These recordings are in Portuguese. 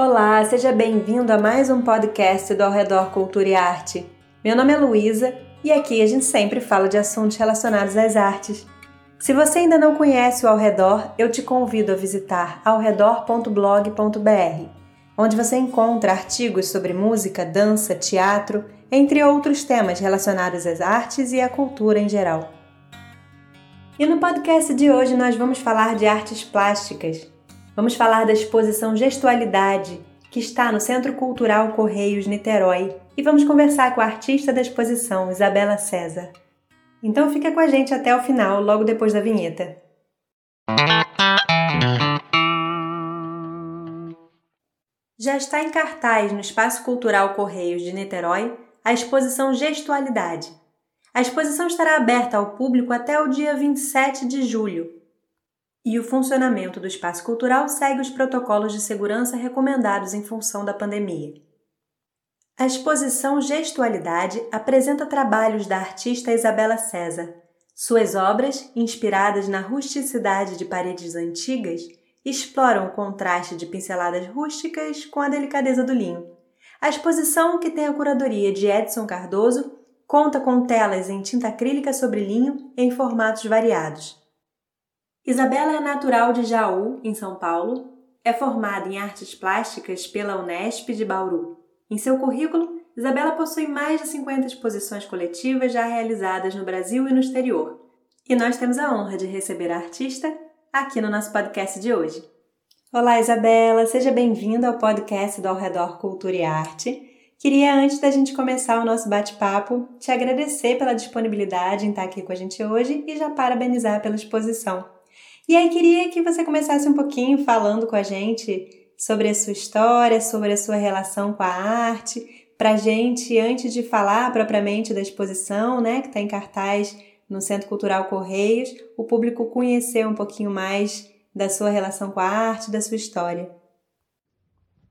Olá, seja bem-vindo a mais um podcast do Ao Redor Cultura e Arte. Meu nome é Luísa e aqui a gente sempre fala de assuntos relacionados às artes. Se você ainda não conhece o Ao Redor, eu te convido a visitar aoredor.blog.br, onde você encontra artigos sobre música, dança, teatro, entre outros temas relacionados às artes e à cultura em geral. E no podcast de hoje nós vamos falar de artes plásticas. Vamos falar da exposição Gestualidade, que está no Centro Cultural Correios Niterói, e vamos conversar com a artista da exposição, Isabela César. Então fica com a gente até o final, logo depois da vinheta. Já está em cartaz no Espaço Cultural Correios de Niterói a exposição Gestualidade. A exposição estará aberta ao público até o dia 27 de julho e o funcionamento do espaço cultural segue os protocolos de segurança recomendados em função da pandemia. A exposição Gestualidade apresenta trabalhos da artista Isabela César. Suas obras, inspiradas na rusticidade de paredes antigas, exploram o contraste de pinceladas rústicas com a delicadeza do linho. A exposição, que tem a curadoria de Edson Cardoso, conta com telas em tinta acrílica sobre linho em formatos variados. Isabela é natural de Jaú, em São Paulo. É formada em artes plásticas pela Unesp de Bauru. Em seu currículo, Isabela possui mais de 50 exposições coletivas já realizadas no Brasil e no exterior. E nós temos a honra de receber a artista aqui no nosso podcast de hoje. Olá, Isabela, seja bem-vinda ao podcast do Ao Redor Cultura e Arte. Queria, antes da gente começar o nosso bate-papo, te agradecer pela disponibilidade em estar aqui com a gente hoje e já parabenizar pela exposição. E aí queria que você começasse um pouquinho falando com a gente sobre a sua história, sobre a sua relação com a arte, para gente, antes de falar propriamente da exposição, né, que está em cartaz no Centro Cultural Correios, o público conhecer um pouquinho mais da sua relação com a arte, da sua história.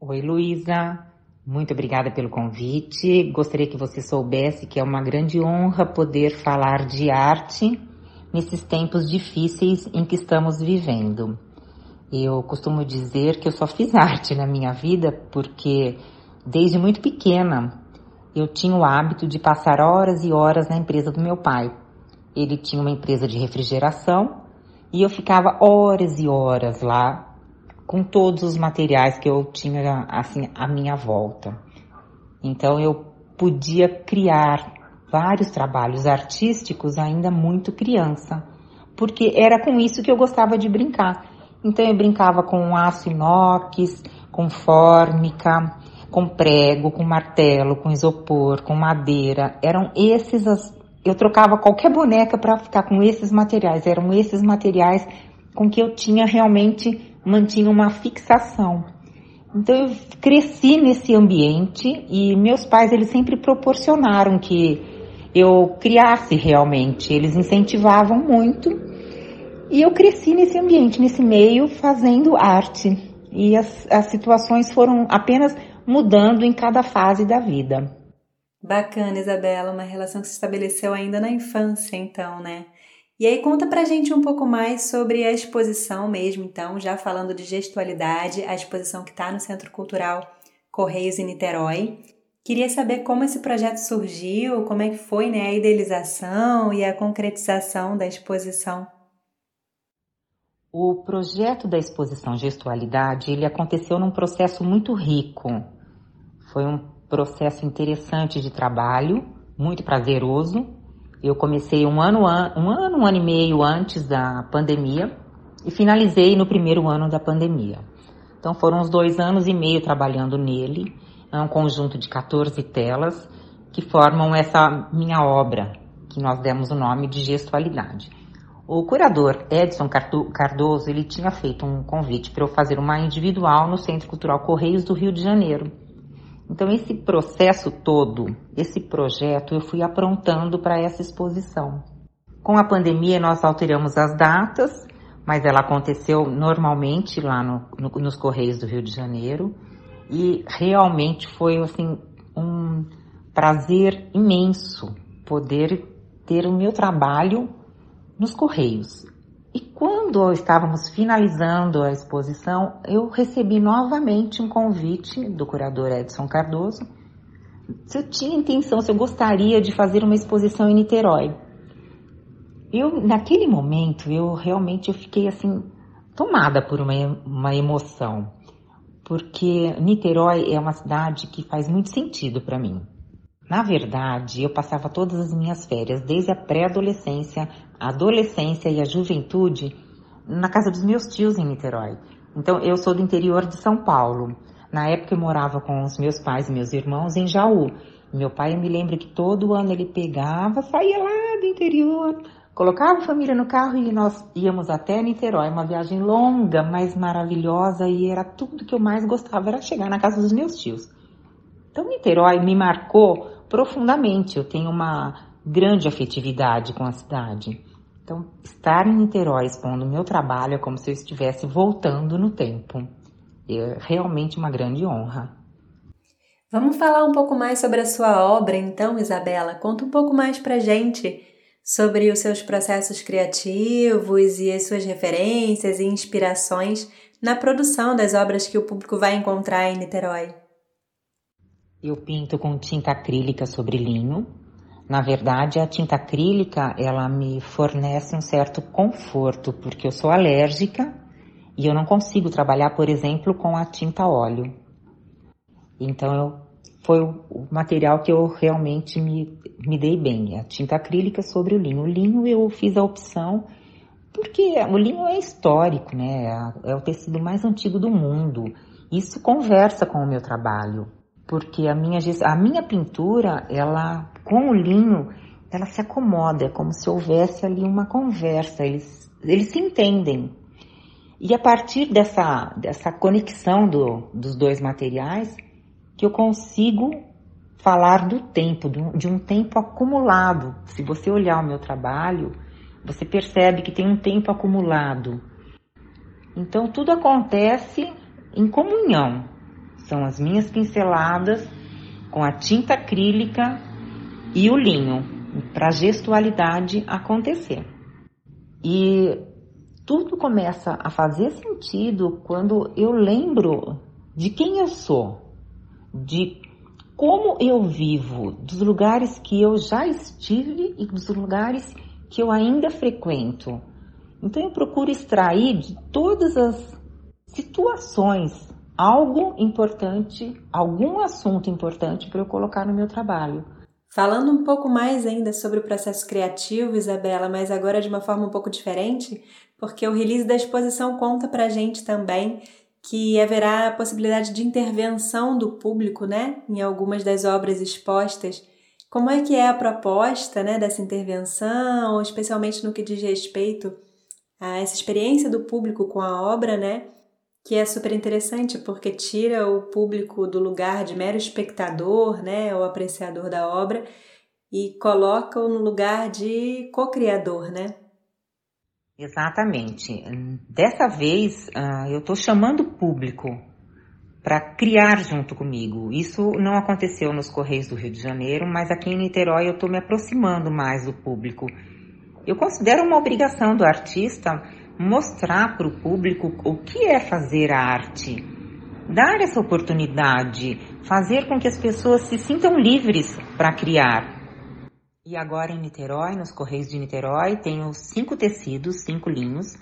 Oi, Luísa. Muito obrigada pelo convite. Gostaria que você soubesse que é uma grande honra poder falar de arte nesses tempos difíceis em que estamos vivendo. Eu costumo dizer que eu só fiz arte na minha vida porque desde muito pequena eu tinha o hábito de passar horas e horas na empresa do meu pai. Ele tinha uma empresa de refrigeração e eu ficava horas e horas lá com todos os materiais que eu tinha assim à minha volta. Então eu podia criar vários trabalhos artísticos ainda muito criança, porque era com isso que eu gostava de brincar. Então eu brincava com aço inox, com fórmica, com prego, com martelo, com isopor, com madeira. Eram esses as eu trocava qualquer boneca para ficar com esses materiais. Eram esses materiais com que eu tinha realmente mantinha uma fixação. Então eu cresci nesse ambiente e meus pais eles sempre proporcionaram que eu criasse realmente. Eles incentivavam muito e eu cresci nesse ambiente, nesse meio, fazendo arte. E as, as situações foram apenas mudando em cada fase da vida. Bacana, Isabela, uma relação que se estabeleceu ainda na infância, então, né? E aí conta pra gente um pouco mais sobre a exposição mesmo, então, já falando de gestualidade, a exposição que está no Centro Cultural Correios em Niterói. Queria saber como esse projeto surgiu, como é que foi né, a idealização e a concretização da exposição. O projeto da exposição Gestualidade, ele aconteceu num processo muito rico. Foi um processo interessante de trabalho, muito prazeroso. Eu comecei um ano, um ano, um ano e meio antes da pandemia e finalizei no primeiro ano da pandemia. Então foram uns dois anos e meio trabalhando nele é um conjunto de 14 telas que formam essa minha obra, que nós demos o nome de Gestualidade. O curador Edson Cardoso, ele tinha feito um convite para eu fazer uma individual no Centro Cultural Correios do Rio de Janeiro. Então esse processo todo, esse projeto, eu fui aprontando para essa exposição. Com a pandemia nós alteramos as datas, mas ela aconteceu normalmente lá no, no, nos Correios do Rio de Janeiro e realmente foi assim um prazer imenso poder ter o meu trabalho nos correios. E quando estávamos finalizando a exposição, eu recebi novamente um convite do curador Edson Cardoso se eu tinha intenção, se eu gostaria de fazer uma exposição em Niterói. Eu, naquele momento, eu realmente eu fiquei assim, tomada por uma, uma emoção, porque Niterói é uma cidade que faz muito sentido para mim. Na verdade, eu passava todas as minhas férias, desde a pré-adolescência, a adolescência e a juventude, na casa dos meus tios em Niterói. Então, eu sou do interior de São Paulo. Na época eu morava com os meus pais e meus irmãos em Jaú. Meu pai me lembra que todo ano ele pegava, saía lá do interior, colocava a família no carro e nós íamos até Niterói, uma viagem longa, mas maravilhosa e era tudo que eu mais gostava, era chegar na casa dos meus tios. Então Niterói me marcou profundamente, eu tenho uma grande afetividade com a cidade. Então, estar em Niterói expondo meu trabalho é como se eu estivesse voltando no tempo. É realmente uma grande honra. Vamos falar um pouco mais sobre a sua obra, então, Isabela? Conta um pouco mais pra gente sobre os seus processos criativos e as suas referências e inspirações na produção das obras que o público vai encontrar em Niterói. Eu pinto com tinta acrílica sobre linho. Na verdade, a tinta acrílica, ela me fornece um certo conforto, porque eu sou alérgica e eu não consigo trabalhar, por exemplo, com a tinta óleo. Então eu, foi o material que eu realmente me, me dei bem, a tinta acrílica sobre o linho. O linho eu fiz a opção porque o linho é histórico, né? É o tecido mais antigo do mundo. Isso conversa com o meu trabalho, porque a minha, a minha pintura, ela com o linho, ela se acomoda, é como se houvesse ali uma conversa, eles, eles se entendem. E a partir dessa, dessa conexão do, dos dois materiais, que eu consigo falar do tempo, de um tempo acumulado. Se você olhar o meu trabalho, você percebe que tem um tempo acumulado. Então tudo acontece em comunhão. São as minhas pinceladas com a tinta acrílica e o linho para a gestualidade acontecer. E tudo começa a fazer sentido quando eu lembro de quem eu sou, de como eu vivo, dos lugares que eu já estive e dos lugares que eu ainda frequento. Então eu procuro extrair de todas as situações algo importante, algum assunto importante para eu colocar no meu trabalho. Falando um pouco mais ainda sobre o processo criativo, Isabela, mas agora de uma forma um pouco diferente, porque o release da exposição conta pra gente também que haverá a possibilidade de intervenção do público, né, em algumas das obras expostas. Como é que é a proposta, né, dessa intervenção, especialmente no que diz respeito a essa experiência do público com a obra, né? Que é super interessante porque tira o público do lugar de mero espectador, né, ou apreciador da obra e coloca-o no lugar de co-criador, né? Exatamente. Dessa vez, uh, eu estou chamando o público para criar junto comigo. Isso não aconteceu nos Correios do Rio de Janeiro, mas aqui em Niterói eu estou me aproximando mais do público. Eu considero uma obrigação do artista mostrar para o público o que é fazer a arte, dar essa oportunidade, fazer com que as pessoas se sintam livres para criar. E agora em Niterói, nos Correios de Niterói, tenho cinco tecidos, cinco linhos,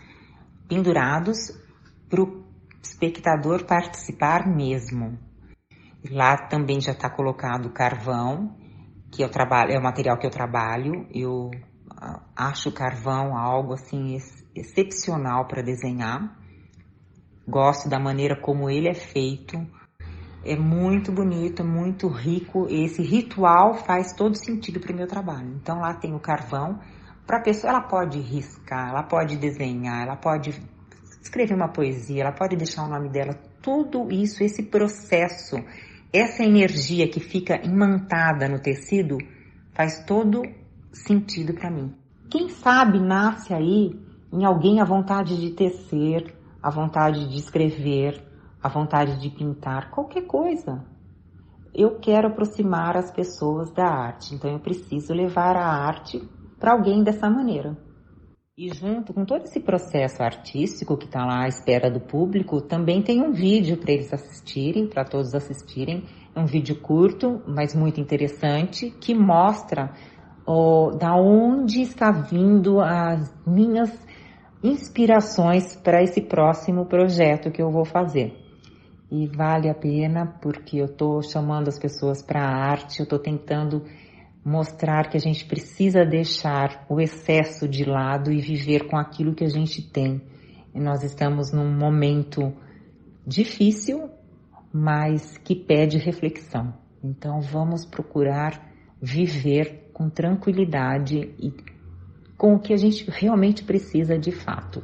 pendurados para o espectador participar mesmo. Lá também já está colocado carvão, que eu trabalho, é o material que eu trabalho. Eu ah, acho carvão algo assim excepcional para desenhar. Gosto da maneira como ele é feito é muito bonito, é muito rico. Esse ritual faz todo sentido para o meu trabalho. Então lá tem o carvão. Para a pessoa, ela pode riscar, ela pode desenhar, ela pode escrever uma poesia, ela pode deixar o nome dela. Tudo isso, esse processo, essa energia que fica imantada no tecido, faz todo sentido para mim. Quem sabe nasce aí em alguém a vontade de tecer, a vontade de escrever, a vontade de pintar, qualquer coisa. Eu quero aproximar as pessoas da arte, então eu preciso levar a arte para alguém dessa maneira. E junto com todo esse processo artístico que está lá à espera do público, também tem um vídeo para eles assistirem, para todos assistirem. É um vídeo curto, mas muito interessante, que mostra oh, da onde está vindo as minhas inspirações para esse próximo projeto que eu vou fazer. E vale a pena porque eu estou chamando as pessoas para a arte, eu estou tentando mostrar que a gente precisa deixar o excesso de lado e viver com aquilo que a gente tem. E nós estamos num momento difícil, mas que pede reflexão. Então vamos procurar viver com tranquilidade e com o que a gente realmente precisa de fato.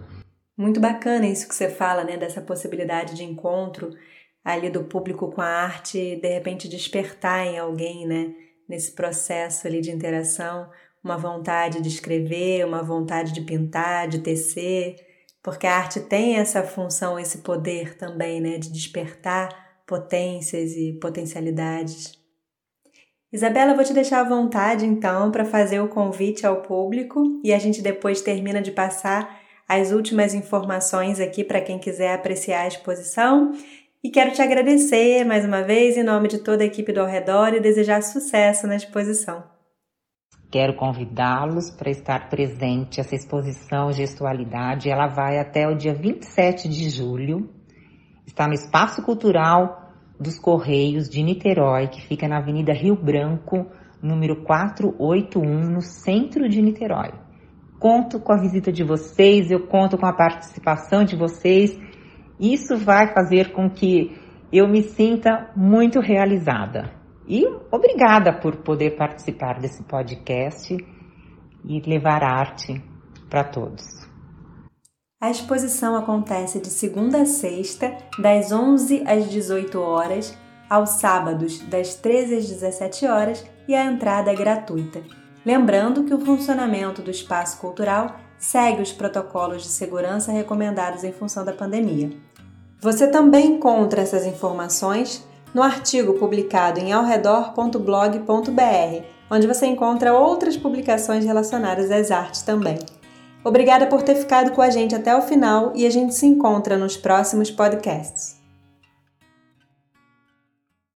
Muito bacana isso que você fala, né, dessa possibilidade de encontro ali do público com a arte, de repente despertar em alguém, né? nesse processo ali de interação, uma vontade de escrever, uma vontade de pintar, de tecer, porque a arte tem essa função, esse poder também, né, de despertar potências e potencialidades. Isabela, vou te deixar à vontade então para fazer o convite ao público e a gente depois termina de passar as últimas informações aqui para quem quiser apreciar a exposição e quero te agradecer mais uma vez em nome de toda a equipe do Ao Redor e desejar sucesso na exposição. Quero convidá-los para estar presente. Essa exposição Gestualidade, ela vai até o dia 27 de julho. Está no Espaço Cultural dos Correios de Niterói, que fica na Avenida Rio Branco, número 481, no centro de Niterói. Conto com a visita de vocês, eu conto com a participação de vocês isso vai fazer com que eu me sinta muito realizada. E obrigada por poder participar desse podcast e levar arte para todos. A exposição acontece de segunda a sexta, das 11 às 18 horas, aos sábados, das 13 às 17 horas, e a entrada é gratuita. Lembrando que o funcionamento do espaço cultural segue os protocolos de segurança recomendados em função da pandemia. Você também encontra essas informações no artigo publicado em alredor.blog.br, onde você encontra outras publicações relacionadas às artes também. Obrigada por ter ficado com a gente até o final e a gente se encontra nos próximos podcasts.